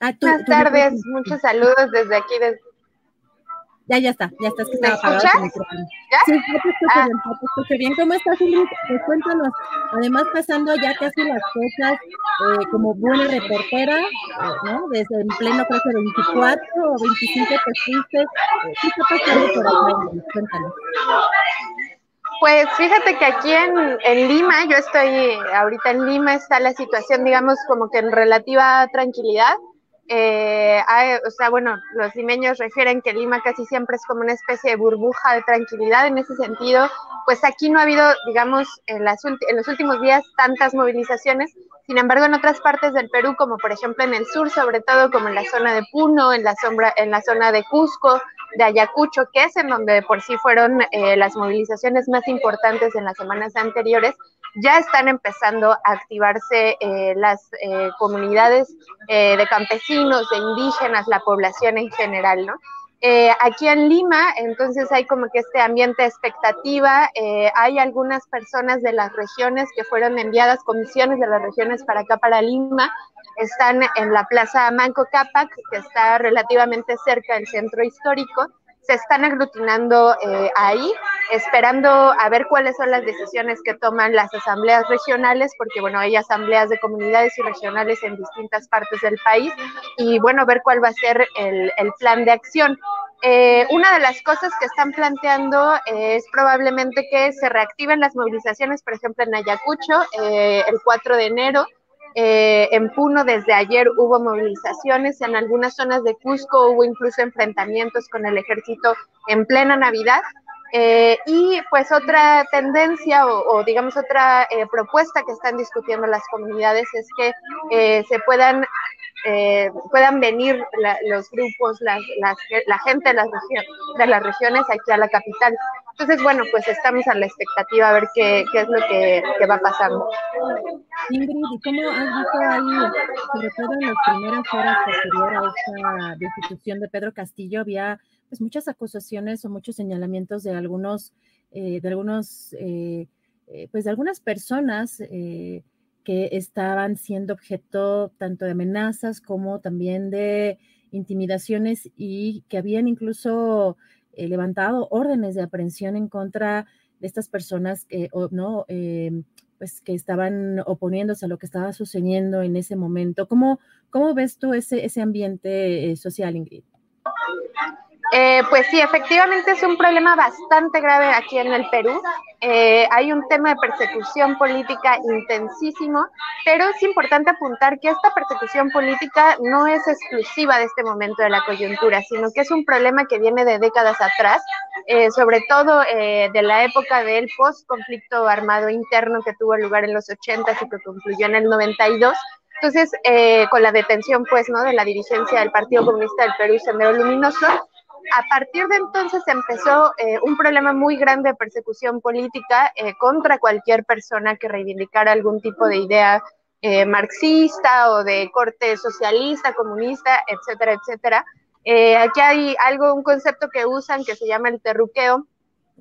Ah, tú, Buenas tú, tardes, tú, muchos saludos desde aquí. Desde... Ya, ya está, ya estás que estaba apagado ¿Ya? Sí, ya te escucho ah. bien, te escucho bien. ¿Cómo estás, Ingrid? Pues cuéntanos, además pasando ya casi las fechas eh, como buena reportera, eh, ¿no? Desde en pleno creo que 24 o 25 te fuiste. Eh, ¿Qué está pasando por acá, Cuéntanos. Pues fíjate que aquí en, en, Lima, yo estoy ahorita en Lima, está la situación, digamos, como que en relativa tranquilidad. Eh, hay, o sea, bueno, los limeños refieren que Lima casi siempre es como una especie de burbuja de tranquilidad. En ese sentido, pues aquí no ha habido, digamos, en, las, en los últimos días tantas movilizaciones. Sin embargo, en otras partes del Perú, como por ejemplo en el sur, sobre todo como en la zona de Puno, en la, sombra, en la zona de Cusco, de Ayacucho, que es en donde por sí fueron eh, las movilizaciones más importantes en las semanas anteriores, ya están empezando a activarse eh, las eh, comunidades de campesinos, de indígenas, la población en general, ¿no? Aquí en Lima, entonces hay como que este ambiente de expectativa, hay algunas personas de las regiones que fueron enviadas, comisiones de las regiones para acá, para Lima, están en la Plaza Manco Cápac, que está relativamente cerca del centro histórico, se están aglutinando eh, ahí, esperando a ver cuáles son las decisiones que toman las asambleas regionales, porque bueno, hay asambleas de comunidades y regionales en distintas partes del país, y bueno, ver cuál va a ser el, el plan de acción. Eh, una de las cosas que están planteando es probablemente que se reactiven las movilizaciones, por ejemplo, en Ayacucho, eh, el 4 de enero, eh, en Puno desde ayer hubo movilizaciones, en algunas zonas de Cusco hubo incluso enfrentamientos con el ejército en plena Navidad. Eh, y pues otra tendencia o, digamos otra eh, propuesta que están discutiendo las comunidades es que se puedan eh, puedan venir la, los grupos, la gente de las, de las regiones aquí a la capital. Entonces, bueno, pues estamos a la expectativa a ver qué, qué es lo que, que, va pasando. Ingrid, ¿y cómo has visto ahí, sobre todo en las primeras horas posterior a esta destitución de Pedro Castillo, había pues muchas acusaciones o muchos señalamientos de algunos, eh, de algunos, eh, eh, pues de algunas personas eh, que estaban siendo objeto tanto de amenazas como también de intimidaciones y que habían incluso eh, levantado órdenes de aprehensión en contra de estas personas que, o, ¿no? Eh, pues que estaban oponiéndose a lo que estaba sucediendo en ese momento. ¿Cómo, cómo ves tú ese, ese ambiente eh, social, Ingrid? Eh, pues sí, efectivamente es un problema bastante grave aquí en el Perú. Eh, hay un tema de persecución política intensísimo, pero es importante apuntar que esta persecución política no es exclusiva de este momento de la coyuntura, sino que es un problema que viene de décadas atrás, eh, sobre todo eh, de la época del post-conflicto armado interno que tuvo lugar en los 80 y que concluyó en el 92. Entonces, con la detención, pues, ¿no? De la dirigencia del Partido Comunista del Perú, Sendero Luminoso, a partir de entonces empezó eh, un problema muy grande de persecución política eh, contra cualquier persona que reivindicara algún tipo de idea eh, marxista o de corte socialista, comunista, etcétera, etcétera. Aquí hay algo, un concepto que usan que se llama el terruqueo,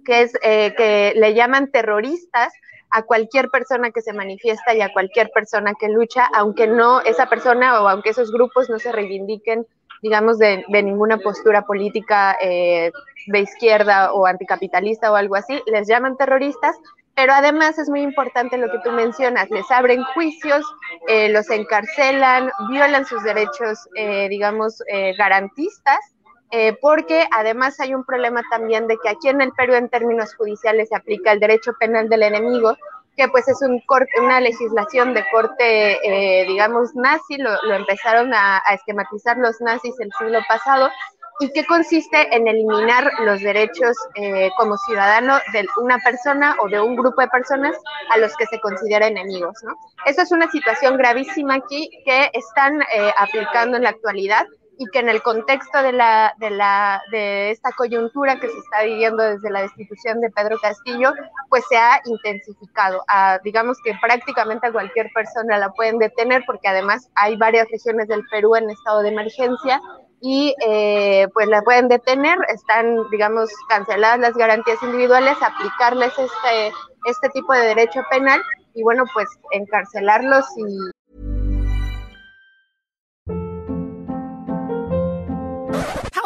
que es que le llaman terroristas a cualquier persona que se manifiesta y a cualquier persona que lucha, aunque no esa persona o aunque esos grupos no se reivindiquen, digamos, de, ninguna postura política eh, de izquierda o anticapitalista o algo así, les llaman terroristas, pero además es muy importante lo que tú mencionas, les abren juicios, eh, los encarcelan, violan sus derechos, eh, digamos, garantistas eh, porque además hay un problema también de que aquí en el Perú en términos judiciales se aplica el derecho penal del enemigo, que pues es corte, una legislación de corte, eh, digamos, nazi, lo, empezaron a, esquematizar los nazis el siglo pasado, y que consiste en eliminar los derechos eh, como ciudadano de una persona o de un grupo de personas a los que se considera enemigos, ¿no? Eso es una situación gravísima aquí que están aplicando en la actualidad y que en el contexto de, la, de, la, de esta coyuntura que se está viviendo desde la destitución de Pedro Castillo, pues se ha intensificado. digamos que prácticamente a cualquier persona la pueden detener porque además hay varias regiones del Perú en estado de emergencia y eh, pues la pueden detener, están, digamos, canceladas las garantías individuales, aplicarles este, este tipo de derecho penal y bueno, pues encarcelarlos y,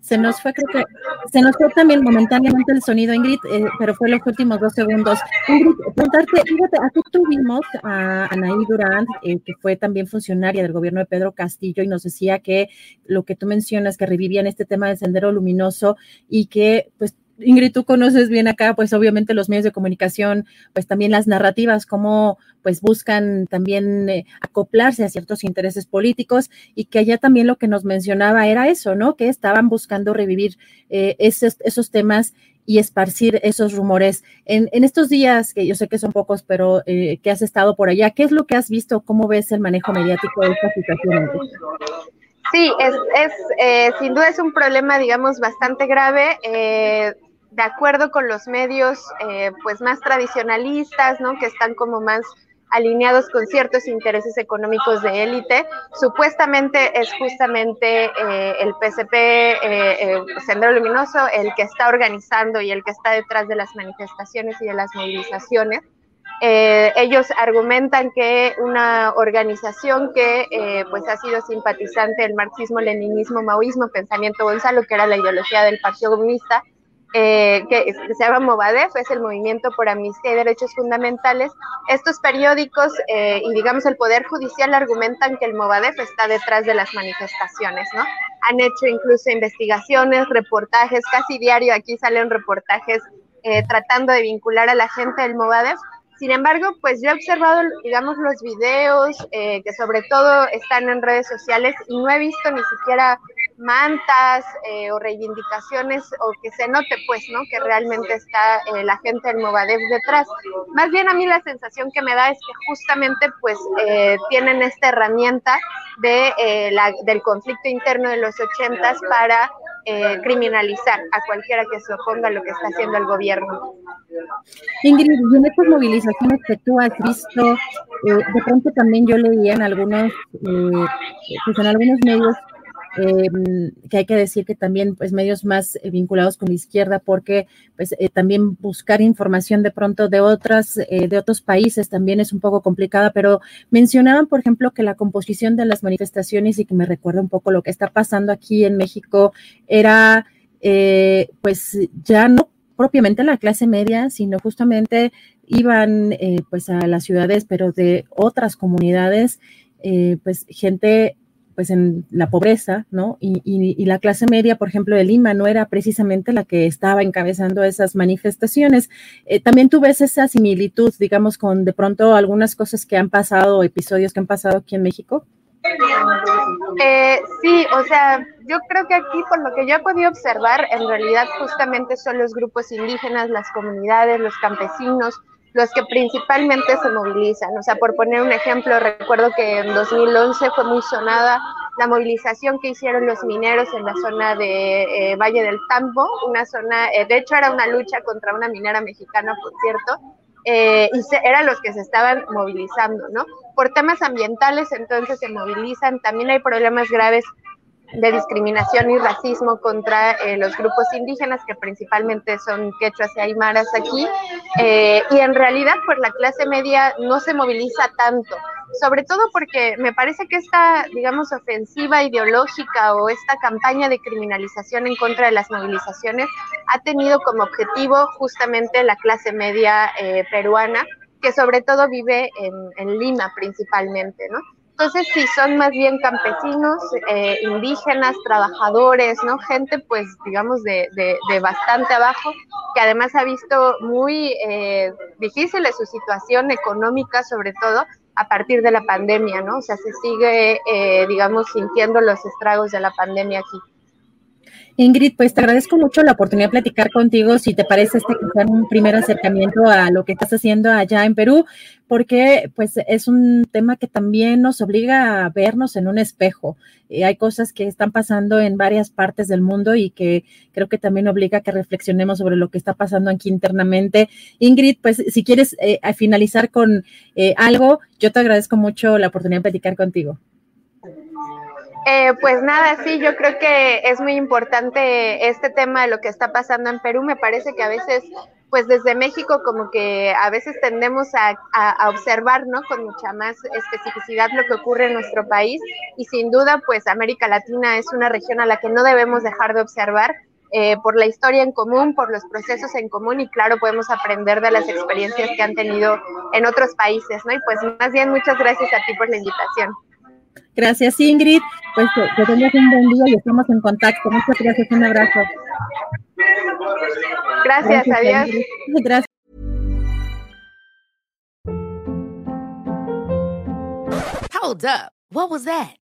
Se nos fue, creo que, se nos fue también momentáneamente el sonido, Ingrid, eh, pero fue los últimos dos segundos. Ingrid, preguntarte, fíjate, aquí tuvimos a Anaí Durán, eh, que fue también funcionaria del gobierno de Pedro Castillo, y nos decía que lo que tú mencionas, que revivían este tema del sendero luminoso y que pues Ingrid, tú conoces bien acá, pues obviamente los medios de comunicación, pues también las narrativas, cómo pues buscan también eh, acoplarse a ciertos intereses políticos y que allá también lo que nos mencionaba era eso, ¿no? Que estaban buscando revivir eh, esos, esos temas y esparcir esos rumores. En, en, estos días, que yo sé que son pocos, pero eh, que has estado por allá, ¿qué es lo que has visto? ¿Cómo ves el manejo mediático de esta situación? Sí, es, es eh, sin duda es un problema, digamos, bastante grave. Eh, de acuerdo con los medios, eh, pues más tradicionalistas, ¿no? Que están como más alineados con ciertos intereses económicos de élite. Supuestamente es justamente el PCP, Sendero Luminoso, el que está organizando y el que está detrás de las manifestaciones y de las movilizaciones. Eh, ellos argumentan que una organización que eh, pues ha sido simpatizante del marxismo, leninismo, maoísmo, pensamiento Gonzalo, que era la ideología del Partido Comunista, eh, que se llama Movadef, es el Movimiento por Amnistía y Derechos Fundamentales. Estos periódicos y digamos el Poder Judicial argumentan que el Movadef está detrás de las manifestaciones, ¿no? Han hecho incluso investigaciones, reportajes, casi diario aquí salen reportajes tratando de vincular a la gente del Movadef sin embargo, pues yo he observado, digamos, los videos eh, que sobre todo están en redes sociales y no he visto ni siquiera mantas eh, o reivindicaciones o que se note, pues, ¿no? Que realmente está eh, la gente del Movadef detrás. Más bien a mí la sensación que me da es que justamente, pues, tienen esta herramienta de, la, del conflicto interno de los ochentas para eh, criminalizar a cualquiera que se oponga a lo que está haciendo el gobierno. Ingrid, y en estas movilizaciones que tú has visto, eh, de pronto también yo leía en algunos, eh, pues en algunos medios Em, que hay que decir que también pues medios más eh, vinculados con la izquierda porque pues eh, también buscar información de pronto de otras eh, de otros países también es un poco complicada pero mencionaban por ejemplo que la composición de las manifestaciones y que me recuerda un poco lo que está pasando aquí en México era pues ya no propiamente la clase media, sino justamente iban eh, pues a las ciudades, pero de otras comunidades, eh, pues gente pues en la pobreza, ¿no? Y, la clase media, por ejemplo, de Lima, no era precisamente la que estaba encabezando esas manifestaciones. Eh, también tú ves esa similitud, digamos, con de pronto algunas cosas que han pasado, episodios que han pasado aquí en México. Eh, sí, o sea, yo creo que aquí, por lo que yo he podido observar, en realidad justamente son los grupos indígenas, las comunidades, los campesinos, los que principalmente se movilizan. O sea, por poner un ejemplo, recuerdo que en 2011 fue muy sonada la movilización que hicieron los mineros en la zona de eh, Valle del Tambo, una zona, eh, de hecho era una lucha contra una minera mexicana, por cierto, eh, y eran los que se estaban movilizando, ¿no? Por temas ambientales, entonces se movilizan, también hay problemas graves de discriminación y racismo contra eh, los grupos indígenas, que principalmente son quechuas y aymaras aquí, eh, y en realidad pues la clase media no se moviliza tanto, sobre todo porque me parece que esta, digamos, ofensiva ideológica o esta campaña de criminalización en contra de las movilizaciones ha tenido como objetivo justamente la clase media eh, peruana, que sobre todo vive en, en Lima principalmente, ¿no? Entonces, sí, son más bien campesinos, eh, indígenas, trabajadores, ¿no? Gente, pues, digamos, de, de, bastante abajo, que además ha visto muy eh, difícil su situación económica, sobre todo a partir de la pandemia, ¿no? O sea, se sigue, eh, digamos, sintiendo los estragos de la pandemia aquí. Ingrid, pues te agradezco mucho la oportunidad de platicar contigo, si te parece este sea un primer acercamiento a lo que estás haciendo allá en Perú, porque pues es un tema que también nos obliga a vernos en un espejo. Eh, hay cosas que están pasando en varias partes del mundo y que creo que también obliga a que reflexionemos sobre lo que está pasando aquí internamente. Ingrid, pues si quieres eh, finalizar con eh, algo, yo te agradezco mucho la oportunidad de platicar contigo. Eh, pues nada, sí, yo creo que es muy importante este tema de lo que está pasando en Perú. Me parece que a veces, pues desde México, como que a veces tendemos a, observar, ¿no? Con mucha más especificidad lo que ocurre en nuestro país. Y sin duda, pues América Latina es una región a la que no debemos dejar de observar. Eh, por la historia en común, por los procesos en común y claro, podemos aprender de las experiencias que han tenido en otros países, ¿no? Y pues más bien muchas gracias a ti por la invitación. Gracias, Ingrid. Pues que, tengas un buen día y estamos en contacto. Muchas gracias, un abrazo. Gracias, adiós. Gracias. Hold up. What was that?